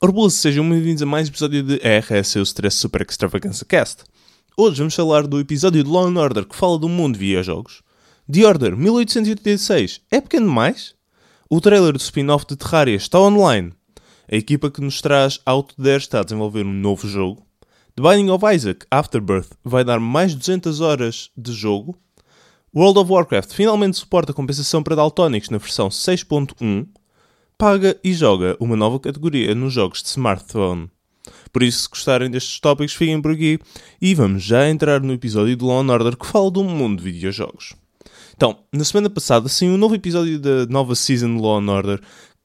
Orboso, sejam bem-vindos a mais um episódio de RS, o Stress Super Extravaganza Cast. Hoje vamos falar do episódio de Law and Order que fala do mundo de videojogos. The Order 1886 é pequeno demais? O trailer do spin-off de Terraria está online. A equipa que nos traz Autodesk está a desenvolver um novo jogo. The Binding of Isaac Afterbirth vai dar mais de 200 horas de jogo. World of Warcraft finalmente suporta compensação para daltónicos na versão 6.1 paga e joga uma nova categoria nos jogos de smartphone. Por isso, se gostarem destes tópicos, fiquem por aqui e vamos já entrar no episódio de Law Order que fala do mundo de videojogos. Então, na semana passada saiu um novo episódio da nova season de Law Order,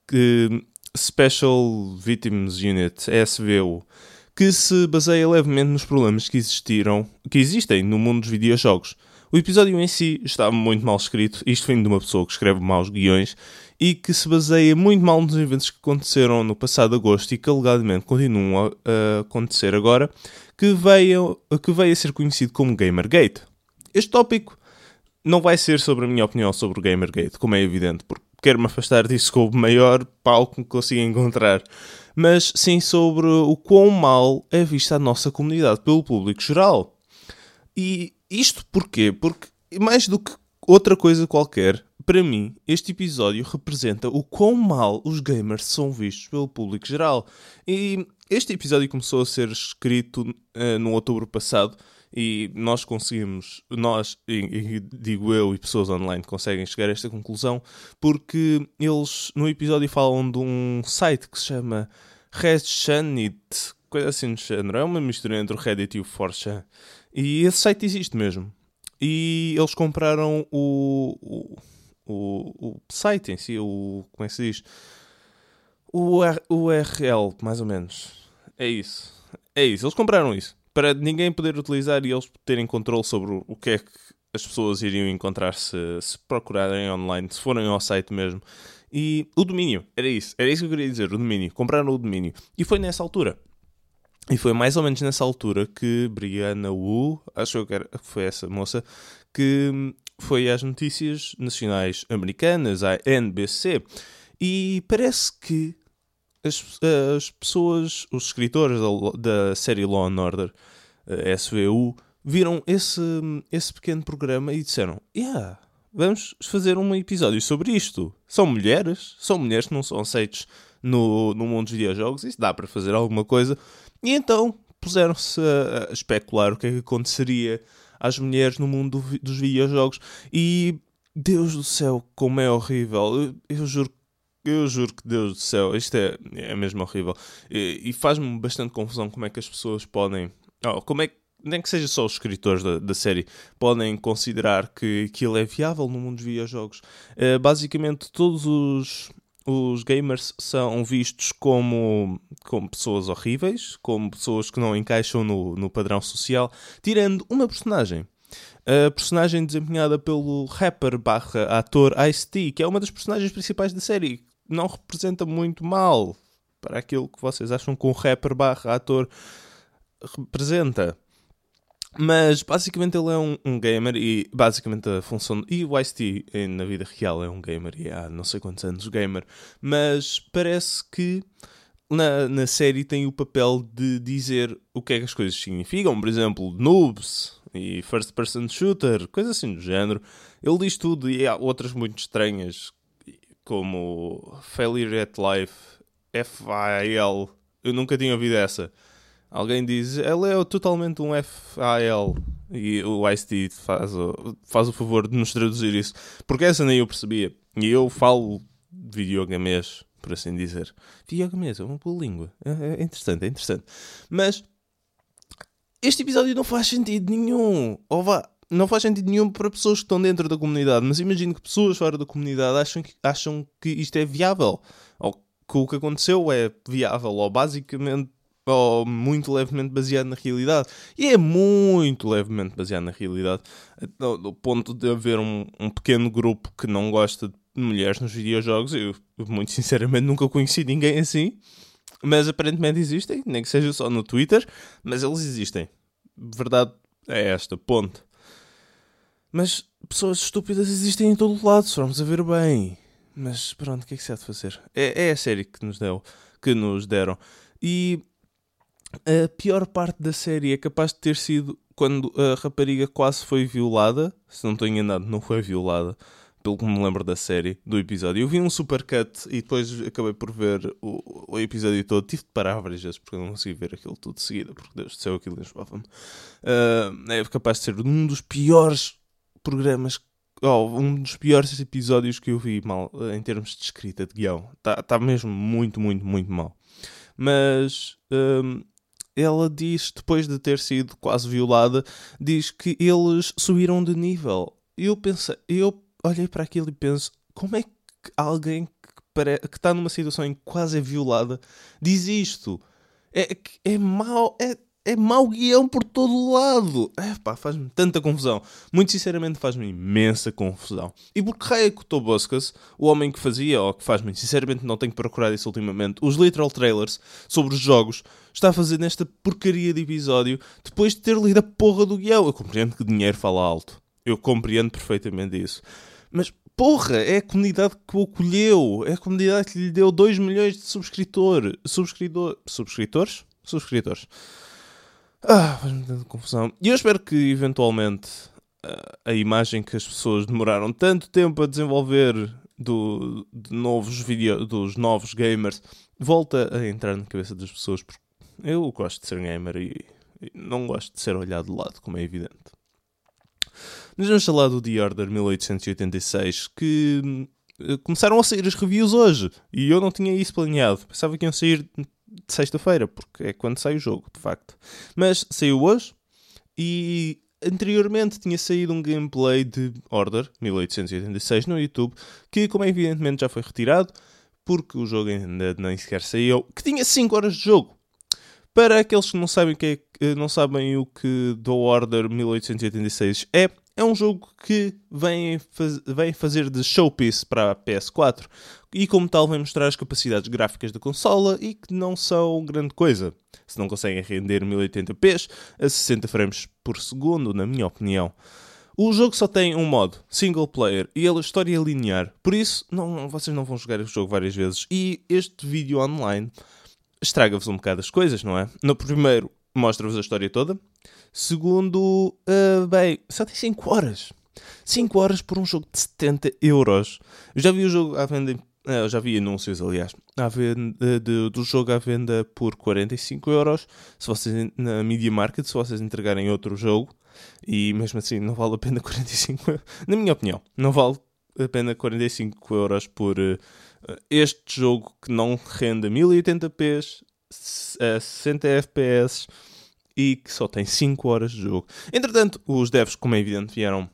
que Special Victims Unit, SVU, que se baseia levemente nos problemas que existiram, que existem no mundo dos videojogos. O episódio em si está muito mal escrito, isto vem de uma pessoa que escreve maus guiões, e que se baseia muito mal nos eventos que aconteceram no passado agosto e que alegadamente continuam a, acontecer agora, que veio, que veio a ser conhecido como Gamergate. Este tópico não vai ser sobre a minha opinião sobre o Gamergate, como é evidente, porque quero-me afastar disso com o maior palco que consiga encontrar, mas sim sobre o quão mal é vista a nossa comunidade pelo público geral. E isto porquê? Porque mais do que outra coisa qualquer, para mim, este episódio representa o quão mal os gamers são vistos pelo público geral. E este episódio começou a ser escrito uh, no outubro passado e nós conseguimos, nós, e, e, digo eu e pessoas online conseguem chegar a esta conclusão porque eles no episódio falam de um site que se chama Reddit, coisa assim do género. É uma mistura entre o Reddit e o 4chan. E esse site existe mesmo. E eles compraram o, o o, o site em si, o. Como é que se diz? O URL, mais ou menos. É isso. É isso. Eles compraram isso. Para ninguém poder utilizar e eles terem controle sobre o que é que as pessoas iriam encontrar se, se procurarem online, se forem ao site mesmo. E o domínio, era isso. Era isso que eu queria dizer, o domínio. Compraram o domínio. E foi nessa altura. E foi mais ou menos nessa altura que Brianna Wu, acho que foi essa moça, que foi às notícias nacionais americanas, à NBC, e parece que as, as pessoas, os escritores da, da série Law and Order, SVU, viram esse, esse pequeno programa e disseram: Yeah, vamos fazer um episódio sobre isto. São mulheres, são mulheres que não são aceites no, no mundo dos videojogos, isso dá para fazer alguma coisa. E então puseram-se a, a especular o que é que aconteceria às mulheres no mundo do, dos videojogos. E Deus do céu, como é horrível. Eu, eu juro eu juro que Deus do céu, isto é, é mesmo horrível. E, e faz-me bastante confusão como é que as pessoas podem. Oh, como é que. Nem que seja só os escritores da, da série podem considerar que aquilo é viável no mundo dos videojogos. Uh, basicamente, todos os, os gamers são vistos como, como pessoas horríveis, como pessoas que não encaixam no, no padrão social, tirando uma personagem. A personagem desempenhada pelo rapper barra ator Ice-T, que é uma das personagens principais da série, não representa muito mal para aquilo que vocês acham que um rapper barra ator representa. Mas basicamente ele é um, um, gamer e basicamente a função. E o Ice-T na vida real é um gamer e há não sei quantos anos gamer. Mas parece que na, na série tem o papel de dizer o que é que as coisas significam. Por exemplo, noobs e first person shooter, coisas assim do género. Ele diz tudo e há outras muito estranhas como failure at life, FIL. Eu nunca tinha ouvido essa. Alguém diz, ele é totalmente um FAL. E o Ice-T faz, o, faz o favor de nos traduzir isso. Porque essa nem eu percebia. E eu falo videogamês, por assim dizer. Videogamês é uma boa língua. É, é interessante, é interessante. Mas este episódio não faz sentido nenhum. Ou vá, não faz sentido nenhum para pessoas que estão dentro da comunidade. Mas imagino que pessoas fora da comunidade acham que, acham que isto é viável. Ou que o que aconteceu é viável. Ou basicamente ou muito levemente baseado na realidade. E é muito levemente baseado na realidade. No, ponto de haver um, um, pequeno grupo que não gosta de mulheres nos videojogos. Eu, muito sinceramente, nunca conheci ninguém assim. Mas aparentemente existem, nem que seja só no Twitter, mas eles existem. Verdade é esta, ponto. Mas pessoas estúpidas existem em todo lado, se formos a ver bem. Mas pronto, o que é que se há de fazer? É, é a série que nos deu que nos deram. E a pior parte da série é capaz de ter sido quando a rapariga quase foi violada. Se não estou enganado, não foi violada pelo que me lembro da série, do episódio. Eu vi um supercut e depois acabei por ver o, o episódio todo. Tive de parar várias vezes porque não consegui ver aquilo tudo de seguida, porque Deus do céu, aquilo enjoava-me. Uh, é capaz de ser um dos piores programas, oh, um dos piores episódios que eu vi mal em termos de escrita, de guião. Está tá mesmo muito, muito, muito mal. Mas. Ela diz, depois de ter sido quase violada, diz que eles subiram de nível. Eu pensei, eu olhei para aquilo e penso: como é que alguém que, está numa situação em que quase é violada diz isto? É, é mau, é, é mau guião por todo o lado. É pá, faz-me tanta confusão. Muito sinceramente, faz-me imensa confusão. E porque raio é que o Toboscas, o homem que fazia, ou que faz muito sinceramente, não tenho que procurar isso ultimamente, os literal trailers sobre os jogos, está a fazer nesta porcaria de episódio depois de ter lido a porra do guião. Eu compreendo que dinheiro fala alto. Eu compreendo perfeitamente isso. Mas, porra, é a comunidade que o acolheu. É a comunidade que lhe deu 2 milhões de subscritor, subscritor, subscritores? Subscritores. Ah, faz-me tanta confusão. E eu espero que, eventualmente, a imagem que as pessoas demoraram tanto tempo a desenvolver do, de novos video, dos novos gamers volta a entrar na cabeça das pessoas. Porque eu gosto de ser gamer e, e não gosto de ser olhado de lado, como é evidente. Mas vamos falar do The Order 1886, que eh, começaram a sair as reviews hoje e eu não tinha isso planeado. Pensava que iam sair de sexta-feira, porque é quando sai o jogo, de facto. Mas saiu hoje e anteriormente tinha saído um gameplay de Order 1886 no YouTube, que, como é evidentemente, já foi retirado, porque o jogo ainda nem sequer saiu, que tinha 5 horas de jogo. Para aqueles que não sabem, que é, não sabem o que The Order 1886 é, é um jogo que vem, faz, vem fazer de showpiece para a PS4 e, como tal, vem mostrar as capacidades gráficas da consola e que não são grande coisa. Se não conseguem render 1080p a 60 frames por segundo, na minha opinião. O jogo só tem um modo, single player, e a história é linear, por isso não, vocês não vão jogar o jogo várias vezes. E este vídeo online estraga-vos um bocado as coisas, não é? No primeiro, mostra-vos a história toda. Segundo, uh, bem, só tem 5 horas. 5 horas por um jogo de 70 euros. Eu já vi o jogo à venda, uh, já vi anúncios, aliás, à venda de, do jogo à venda por 45 euros. Se vocês, na Media Market, se vocês entregarem outro jogo, e mesmo assim não vale a pena 45 euros. Na minha opinião, não vale a pena 45 euros por uh, este jogo que não rende 1080p, a 60 FPS e que só tem 5 horas de jogo. Entretanto, os devs, como é evidente, vieram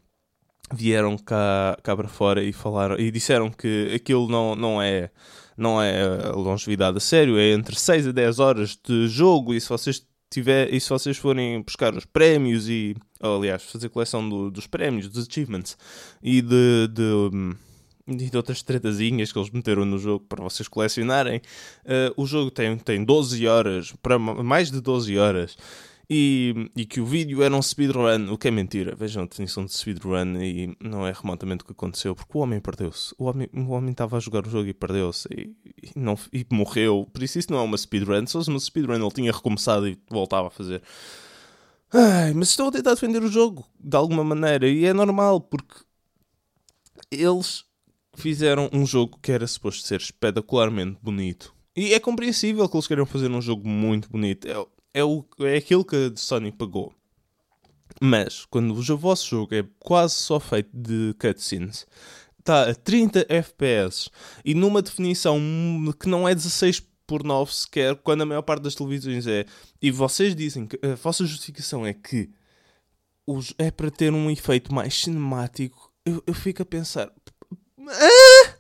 vieram cá, cá para fora e falaram e disseram que aquilo não, não é não é longevidade a sério, é entre 6 a 10 horas de jogo e se vocês tiver, e se vocês forem buscar os prémios e aliás, fazer coleção do, dos prémios, dos achievements e de, de e de outras tretazinhas que eles meteram no jogo para vocês colecionarem. Uh, o jogo tem, tem 12 horas, para mais de 12 horas. E, e que o vídeo era um speedrun, o que é mentira. Vejam a definição de speedrun e não é remotamente o que aconteceu, porque o homem perdeu-se. O homem, o homem estava a jogar o jogo e perdeu-se e, e, não, e morreu. Por isso, isso não é uma speedrun. Se fosse uma speedrun, ele tinha recomeçado e voltava a fazer. Ai, mas estou a tentar defender o jogo de alguma maneira e é normal porque eles fizeram um jogo que era suposto ser espetacularmente bonito. E é compreensível que eles queiram fazer um jogo muito bonito. É, é, o, é aquilo que a Sony pagou. Mas, quando o vosso jogo é quase só feito de cutscenes, está a 30 FPS e numa definição que não é 16 por 9 sequer, quando a maior parte das televisões é. E vocês dizem que a vossa justificação é que os, é para ter um efeito mais cinemático, eu, eu fico a pensar, ah!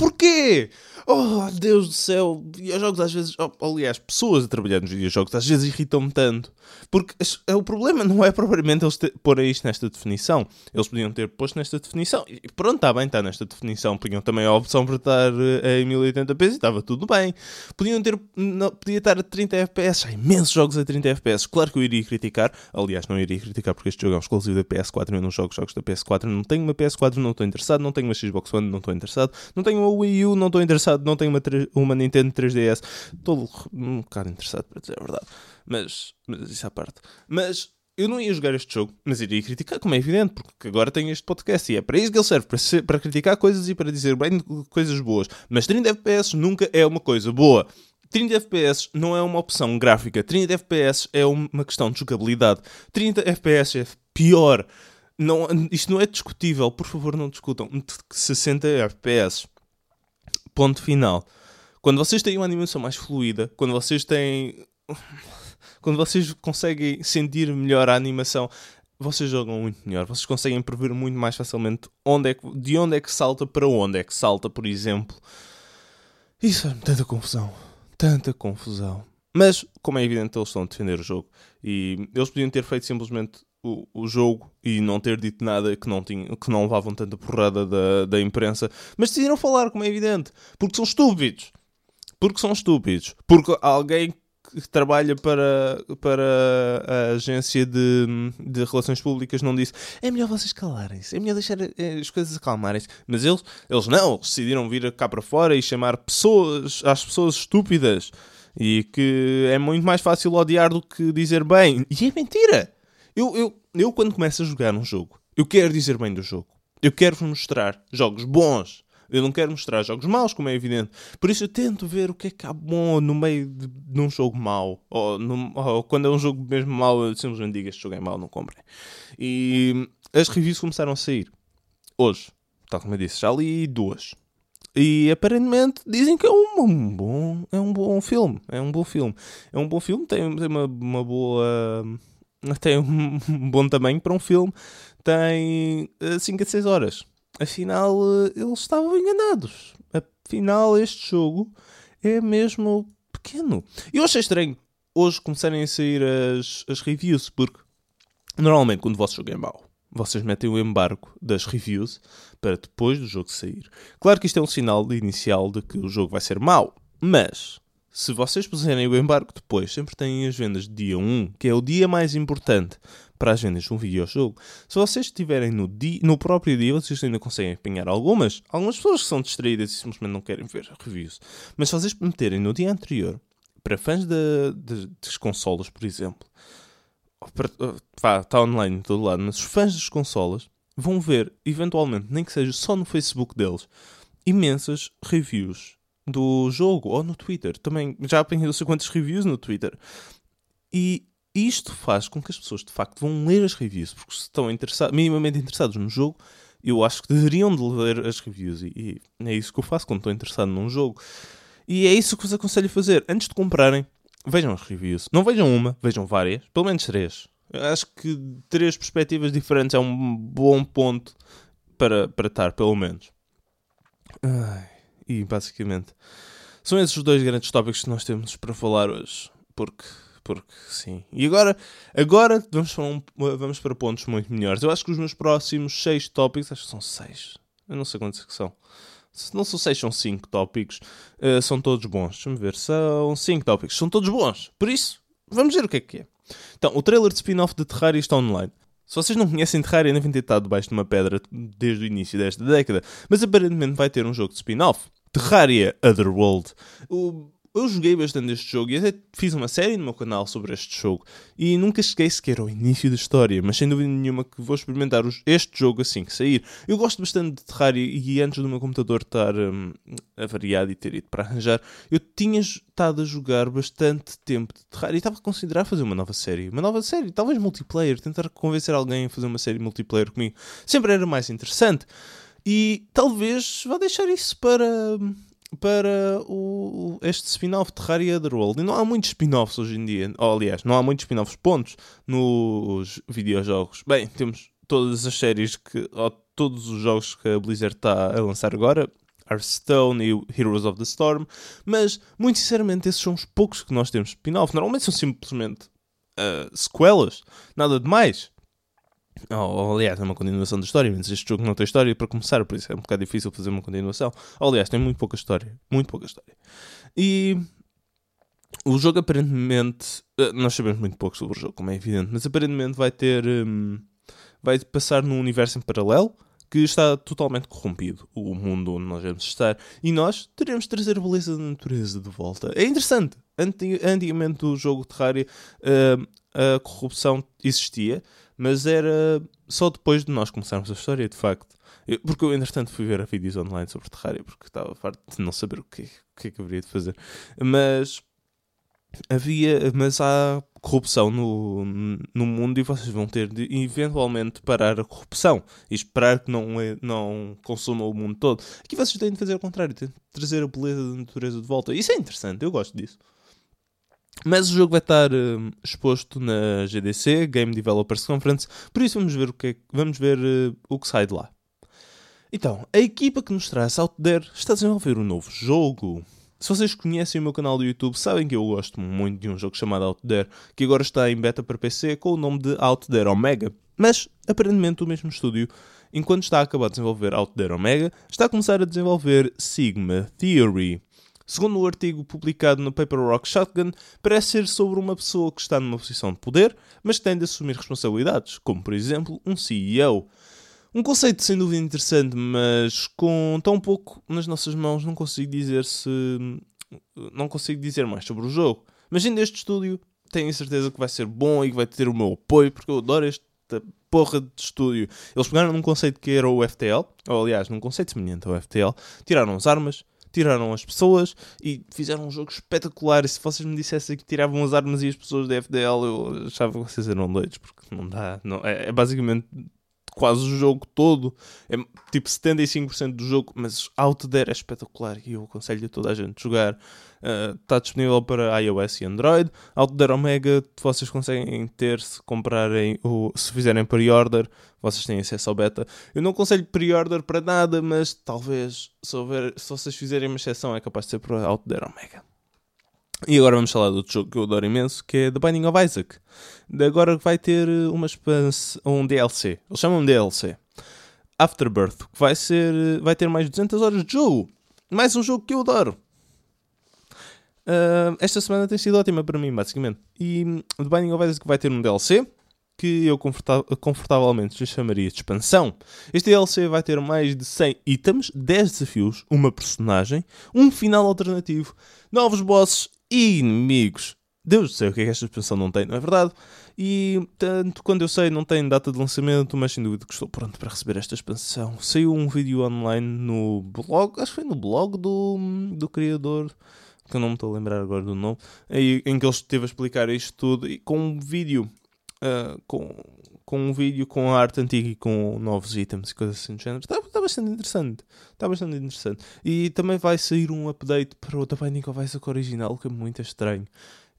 Porquê? Oh, Deus do céu, videojogos às vezes, oh, aliás, pessoas a trabalhar nos videojogos às vezes irritam-me tanto. Porque é, o problema não é propriamente eles porem isto nesta definição. Eles podiam ter posto nesta definição. E pronto, está bem, está nesta definição. Podiam também a opção para estar eh, em 1080p e estava tudo bem. Podiam ter, não, podia estar a 30 FPS. Há imensos jogos a 30 FPS. Claro que eu iria criticar. Aliás, não iria criticar porque este jogo é um exclusivo da PS4. Eu não jogo jogos da PS4. Não tenho uma PS4, não estou interessado. Não tenho uma Xbox One, não estou interessado. Não tenho uma Wii U, não estou interessado, não tenho uma, uma Nintendo 3DS. Estou um bocado interessado, para dizer a verdade. Mas, mas isso à parte. Mas eu não ia jogar este jogo, mas iria criticar, como é evidente, porque agora tenho este podcast e é para isso que ele serve, para, ser, para criticar coisas e para dizer bem coisas boas. Mas 30 FPS nunca é uma coisa boa. 30 FPS não é uma opção gráfica, 30 FPS é uma questão de jogabilidade. 30 FPS é pior. Não, isto não é discutível, por favor, não discutam. 60 FPS. Ponto final. Quando vocês têm uma animação mais fluida, quando vocês têm quando vocês conseguem sentir melhor a animação, vocês jogam muito melhor. Vocês conseguem prever muito mais facilmente onde é que, de onde é que salta para onde é que salta, por exemplo. Isso faz-me tanta confusão. Tanta confusão. Mas, como é evidente, eles estão a defender o jogo. E eles podiam ter feito simplesmente o, o jogo e não ter dito nada que não, tinha, que não levavam tanta porrada da, da imprensa. Mas decidiram falar, como é evidente. Porque são estúpidos. Porque são estúpidos. Porque alguém que trabalha para, para a agência de, de relações públicas não disse é melhor vocês calarem-se, é melhor deixar eh, as coisas acalmarem-se. Mas eles, eles não, decidiram vir cá para fora e chamar pessoas, às pessoas estúpidas e que é muito mais fácil odiar do que dizer bem. E é mentira! Eu, eu, eu quando começo a jogar um jogo, eu quero dizer bem do jogo. Eu quero-vos mostrar jogos bons eu não quero mostrar jogos maus, como é evidente. Por isso eu tento ver o que é que há bom no meio de, de um jogo mau. Ou, no, ou, quando é um jogo mesmo mau, eu simplesmente digo este jogo é mau, não comprem. E as reviews começaram a sair. Hoje, tal como eu disse, já li duas. E aparentemente dizem que é um, um, bom, é um bom filme. É um bom filme. É um bom filme, tem, tem uma, uma boa. Tem um bom tamanho para um filme. Tem 5 eh, a 6 horas afinal eh, eles estavam enganados. Afinal, este jogo é mesmo pequeno. Eu achei estranho hoje começarem a sair as, as reviews, porque normalmente quando o vosso jogo é mau, vocês metem o embargo das reviews para depois do jogo sair. Claro que isto é um sinal inicial de que o jogo vai ser mau, mas se vocês puserem o embargo depois, sempre têm as vendas de dia 1, que é o dia mais importante para as vendas de um videojogo. Se vocês estiverem no, dia, no próprio dia, vocês ainda conseguem apanhar algumas. Algumas pessoas que são distraídas e simplesmente não querem ver reviews. Mas se vocês meterem no dia anterior, para fãs de, de, das consolas, por exemplo, está online em todo lado, mas os fãs das consolas vão ver, eventualmente, nem que seja só no Facebook deles, imensas reviews do jogo ou no Twitter. Também já apanhei não sei quantas reviews no Twitter. E isto faz com que as pessoas de facto vão ler as reviews, porque se estão interessados, minimamente interessados no jogo, eu acho que deveriam de ler as reviews. E, e é isso que eu faço quando estou interessado num jogo. E é isso que vos aconselho a fazer. Antes de comprarem, vejam as reviews. Não vejam uma, vejam várias, pelo menos três. Eu acho que três perspectivas diferentes é um bom ponto para, para estar, pelo menos. Ai, e basicamente são esses os dois grandes tópicos que nós temos para falar hoje. Porque porque sim. E agora, agora vamos, para um, vamos para pontos muito melhores. Eu acho que os meus próximos 6 tópicos, acho que são 6, eu não sei quantos é que são. Não são 6, são 5 tópicos. Uh, são todos bons. Deixa-me ver. São 5 tópicos. São todos bons. Por isso, vamos ver o que é que é. Então, o trailer de spin-off de Terraria está online. Se vocês não conhecem Terraria, devem ter estado debaixo de uma pedra desde o início desta década. Mas aparentemente vai ter um jogo de spin-off. Terraria Otherworld. O eu joguei bastante este jogo e até fiz uma série no meu canal sobre este jogo e nunca cheguei sequer ao início da história, mas sem dúvida nenhuma que vou experimentar este jogo assim que sair. Eu gosto bastante de Terraria e antes do meu computador estar um, avariado e ter ido para arranjar, eu tinha estado a jogar bastante tempo de Terraria e estava a considerar fazer uma nova série. Uma nova série, talvez multiplayer, tentar convencer alguém a fazer uma série multiplayer comigo. Sempre era mais interessante. E talvez vá deixar isso para para o, este spin-off de Terraria Otherworld. E não há muitos spin-offs hoje em dia. Ou, aliás, não há muitos spin-offs pontos nos videojogos. Bem, temos todas as séries que. ou todos os jogos que a Blizzard está a lançar agora. Hearthstone e Heroes of the Storm. Mas, muito sinceramente, esses são os poucos que nós temos spin-off. Normalmente são simplesmente uh, sequelas. Nada de mais. Ou, aliás, é uma continuação da história, mas este jogo não tem história para começar, por isso é um bocado difícil fazer uma continuação. Aliás, tem muito pouca história. Muito pouca história. E o jogo aparentemente. Eh, nós sabemos muito pouco sobre o jogo, como é evidente, mas aparentemente vai ter. Um, vai passar num universo em paralelo que está totalmente corrompido, o mundo onde nós vamos estar, e nós teremos de trazer a beleza da natureza de volta. É interessante. Antigamente o jogo Terraria uh, a corrupção existia, mas era só depois de nós começarmos a história, de facto. Porque eu, entretanto, fui ver vídeos online sobre Terraria, porque estava farto de não saber o que, o que é que haveria de fazer. Mas havia, mas há corrupção no, no mundo e vocês vão ter de eventualmente parar a corrupção e esperar que não, é, não consuma o mundo todo. Aqui vocês têm de fazer o contrário, têm de trazer a beleza da natureza de volta. Isso é interessante, eu gosto disso. Mas o jogo vai estar uh, exposto na GDC, Game Developers Conference, por isso vamos ver o que, é, vamos ver, uh, o que sai de lá. Então, a equipa que nos traz Out There está a desenvolver um novo jogo. Se vocês conhecem o meu canal do YouTube, sabem que eu gosto muito de um jogo chamado Out There, que agora está em beta para PC com o nome de Out There Omega. Mas, aparentemente, o mesmo estúdio, enquanto está a acabar de desenvolver Out There Omega, está a começar a desenvolver Sigma Theory. Segundo o artigo publicado no Paper Rock Shotgun, parece ser sobre uma pessoa que está numa posição de poder, mas que tem de assumir responsabilidades, como por exemplo um CEO. Um conceito sem dúvida interessante, mas com tão pouco nas nossas mãos não consigo dizer se. não consigo dizer mais sobre o jogo. Mas ainda este estúdio tenho certeza que vai ser bom e que vai ter o meu apoio, porque eu adoro esta porra de estúdio. Eles pegaram num conceito que era o FTL, ou aliás, num conceito semelhante ao FTL, tiraram as armas, tiraram as pessoas e fizeram um jogo espetacular. E se vocês me dissessem que tiravam as armas e as pessoas da FDL, eu achava que vocês eram doidos, porque não dá. Não, é, é basicamente quase o jogo todo. É tipo 75% do jogo, mas Out There é espetacular e eu aconselho a toda a gente jogar. Uh, está disponível para iOS e Android. Out There Omega vocês conseguem ter se comprarem ou se fizerem pre-order, vocês têm acesso ao beta. Eu não aconselho pre-order para nada, mas talvez se, houver, se vocês fizerem uma exceção é capaz de ser para Out There Omega. E agora vamos falar de outro jogo que eu adoro imenso, que é The Binding of Isaac. Agora vai ter uma expansão, um DLC. Eles chamam DLC. Afterbirth, que vai, ser, vai ter mais de 200 horas de jogo. Mais um jogo que eu adoro. Uh, esta semana tem sido ótima para mim, basicamente. E The Binding of Isaac vai ter um DLC, que eu confortavelmente lhe chamaria de expansão. Este DLC vai ter mais de 100 itens, 10 desafios, uma personagem, um final alternativo, novos bosses e inimigos. Deus céu, o que é que esta expansão não tem, não é verdade? E tanto quando eu sei, não tem data de lançamento, mas sem dúvida que estou pronto para receber esta expansão. Saiu um vídeo online no blog, acho que foi no blog do, do criador, que eu não me estou a lembrar agora do nome, em, que ele esteve a explicar isto tudo e com um vídeo. Uh, com, com um vídeo com a arte antiga e com novos itens e coisas assim do género. Está, está bastante interessante. Está bastante interessante. E também vai sair um update para o The Binding of Isaac original, que é muito estranho.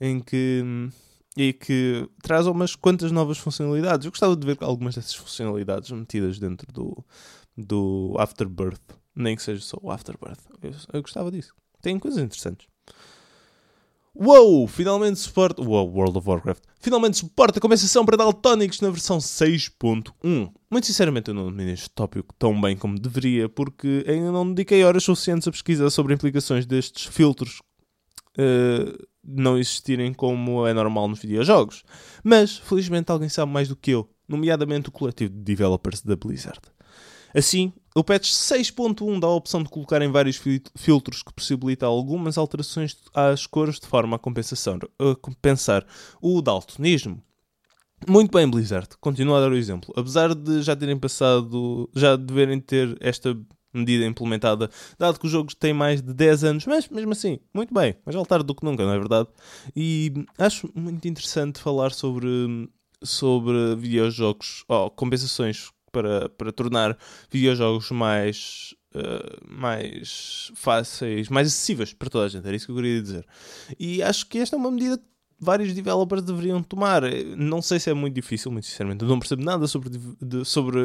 Em que... E que traz umas quantas novas funcionalidades. Eu gostava de ver algumas dessas funcionalidades metidas dentro do, do Afterbirth. Nem que seja só o Afterbirth. Eu, eu gostava disso. Tem coisas interessantes. Uou! Finalmente suporta. Uou, World of Warcraft. Finalmente suporta a compensação para daltónicos na versão 6.1. Muito sinceramente, eu não domino este tópico tão bem como deveria, porque ainda não dediquei horas suficientes a pesquisar sobre implicações destes filtros uh, não existirem como é normal nos videojogos. Mas, felizmente, alguém sabe mais do que eu, nomeadamente o coletivo de developers da Blizzard. Assim, o patch 6.1 dá a opção de colocar em vários filtros que possibilita algumas alterações às cores de forma a, a compensar o daltonismo. Muito bem, Blizzard. Continua a dar o exemplo. Apesar de já terem passado, já deverem ter esta medida implementada, dado que o jogo tem mais de 10 anos, mas mesmo assim, muito bem, mais altar do que nunca, não é verdade? E acho muito interessante falar sobre, sobre videojogos, ou oh, compensações para, para tornar videojogos mais, uh, mais fáceis, mais acessíveis para toda a gente. Era isso que eu queria dizer. E acho que esta é uma medida que vários developers deveriam tomar. Não sei se é muito difícil, muito sinceramente. Não percebo nada sobre, de, sobre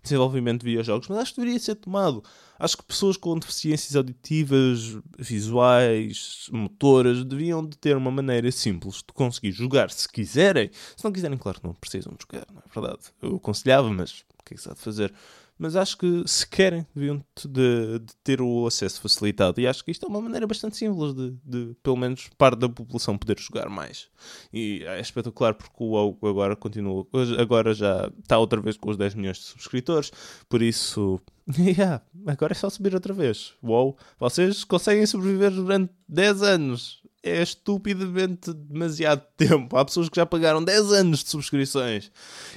desenvolvimento de videojogos, mas acho que deveria ser tomado. Acho que pessoas com deficiências auditivas, visuais, motoras, deviam de ter uma maneira simples de conseguir jogar se quiserem. Se não quiserem, claro que não precisam de jogar, não é verdade? Eu aconselhava, mas o que é que se há de fazer? Mas acho que se querem, deviam de, de, ter o acesso facilitado. E acho que isto é uma maneira bastante simples de, de, pelo menos, parte da população poder jogar mais. E é espetacular porque o WoW agora continua, agora já está outra vez com os 10 milhões de subscritores, por isso. Yeah, agora é só subir outra vez. Uou, vocês conseguem sobreviver durante 10 anos é estupidamente demasiado tempo. Há pessoas que já pagaram 10 anos de subscrições.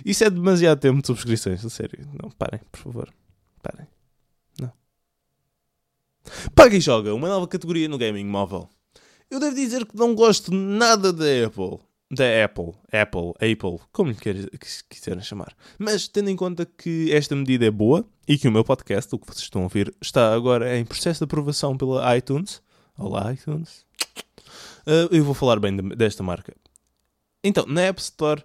Isso é demasiado tempo de subscrições, a sério. Não, parem, por favor. Parem. Não. Paga e joga, uma nova categoria no gaming móvel. Eu devo dizer que não gosto nada da Apple. Da Apple, Apple, Apple, como lhe quiserem chamar. Mas tendo em conta que esta medida é boa e que o meu podcast, o que vocês estão a ouvir, está agora em processo de aprovação pela iTunes. Olá, iTunes. Uh, eu vou falar bem de, desta marca. Então, na App Store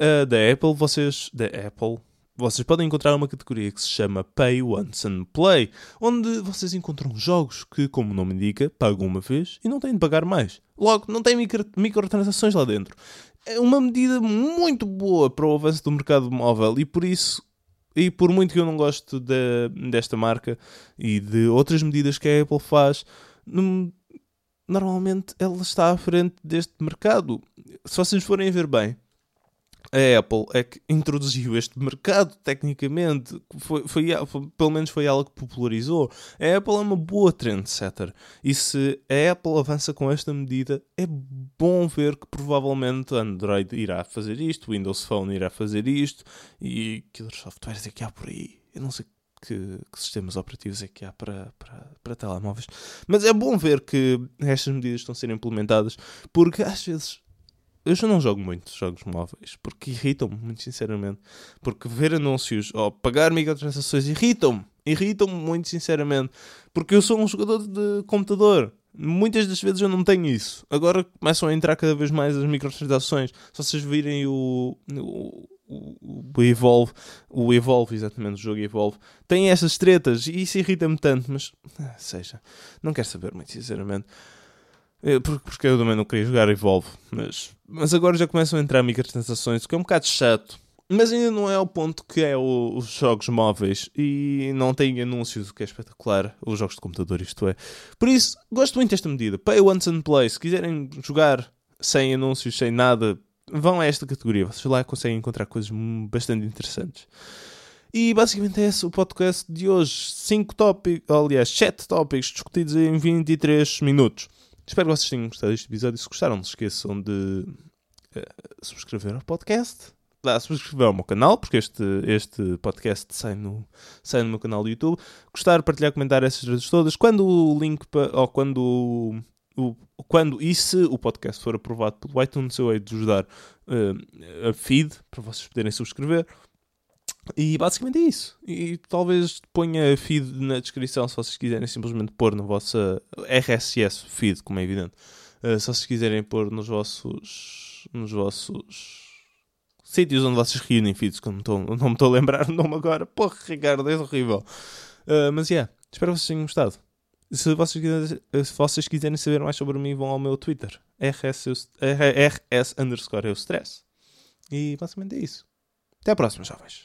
uh, da Apple, vocês. Da Apple. Vocês podem encontrar uma categoria que se chama Pay Once and Play, onde vocês encontram jogos que, como o nome indica, pagam uma vez e não têm de pagar mais. Logo, não tem micro, microtransações lá dentro. É uma medida muito boa para o avanço do mercado móvel e por isso e por muito que eu não goste de, desta marca e de outras medidas que a Apple faz, normalmente ela está à frente deste mercado. Se vocês forem ver bem, a Apple é que introduziu este mercado, tecnicamente. Foi, foi, foi, pelo menos foi ela que popularizou. A Apple é uma boa trendsetter. E se a Apple avança com esta medida, é bom ver que provavelmente Android irá fazer isto, Windows Phone irá fazer isto e que outros softwares é que há por aí. Eu não sei que, que, sistemas operativos é que há para, para, para telemóveis. Mas é bom ver que estas medidas estão a ser implementadas, porque às vezes eu já não jogo muitos jogos móveis, porque irritam-me, muito sinceramente. Porque ver anúncios ou pagar microtransações irritam-me, irritam-me muito sinceramente. Porque eu sou um jogador de computador. Muitas das vezes eu não tenho isso. Agora começam a entrar cada vez mais as microtransações. Se vocês virem o, o o, Evolve, o Evolve, exatamente, o jogo Evolve, tem essas tretas e isso irrita-me tanto, mas ah, seja, não quero saber muito sinceramente. Porque eu também não queria jogar Evolve, mas, mas agora já começam a entrar microtransações, o que é um bocado chato. Mas ainda não é ao ponto que é o, os jogos móveis e não tem anúncios, o que é espetacular. Os jogos de computador, isto é. Por isso, gosto muito desta medida. Pay once and play. Se quiserem jogar sem anúncios, sem nada, vão a esta categoria. Vocês lá conseguem encontrar coisas bastante interessantes. E basicamente é esse o podcast de hoje. 5 tópicos, aliás, 7 tópicos discutidos em 23 minutos. Espero que vocês tenham gostado deste episódio. Se gostaram, não se esqueçam de uh, subscrever ao podcast. Dá, subscrever ao meu canal, porque este, este podcast sai no, sai no meu canal do YouTube. Gostar, partilhar, comentar essas coisas todas. Quando o link, pa, ou quando o, quando e se o podcast for aprovado pelo iTunes, eu hei de ajudar uh, a feed para vocês poderem subscrever. E basicamente é isso. E talvez ponha feed na descrição se vocês quiserem simplesmente pôr na vossa RSS feed, como é evidente. Uh, se vocês quiserem pôr nos vossos nos vossos sítios onde vocês reúnem feeds, que eu não, não me estou a lembrar o nome agora. Porra, Ricardo, é horrível. Uh, mas yeah, espero que vocês tenham gostado. Se vocês, quiserem, se vocês quiserem saber mais sobre mim, vão ao meu Twitter. RS, RS underscore eu stress. E basicamente é isso. Até a próxima, jovens.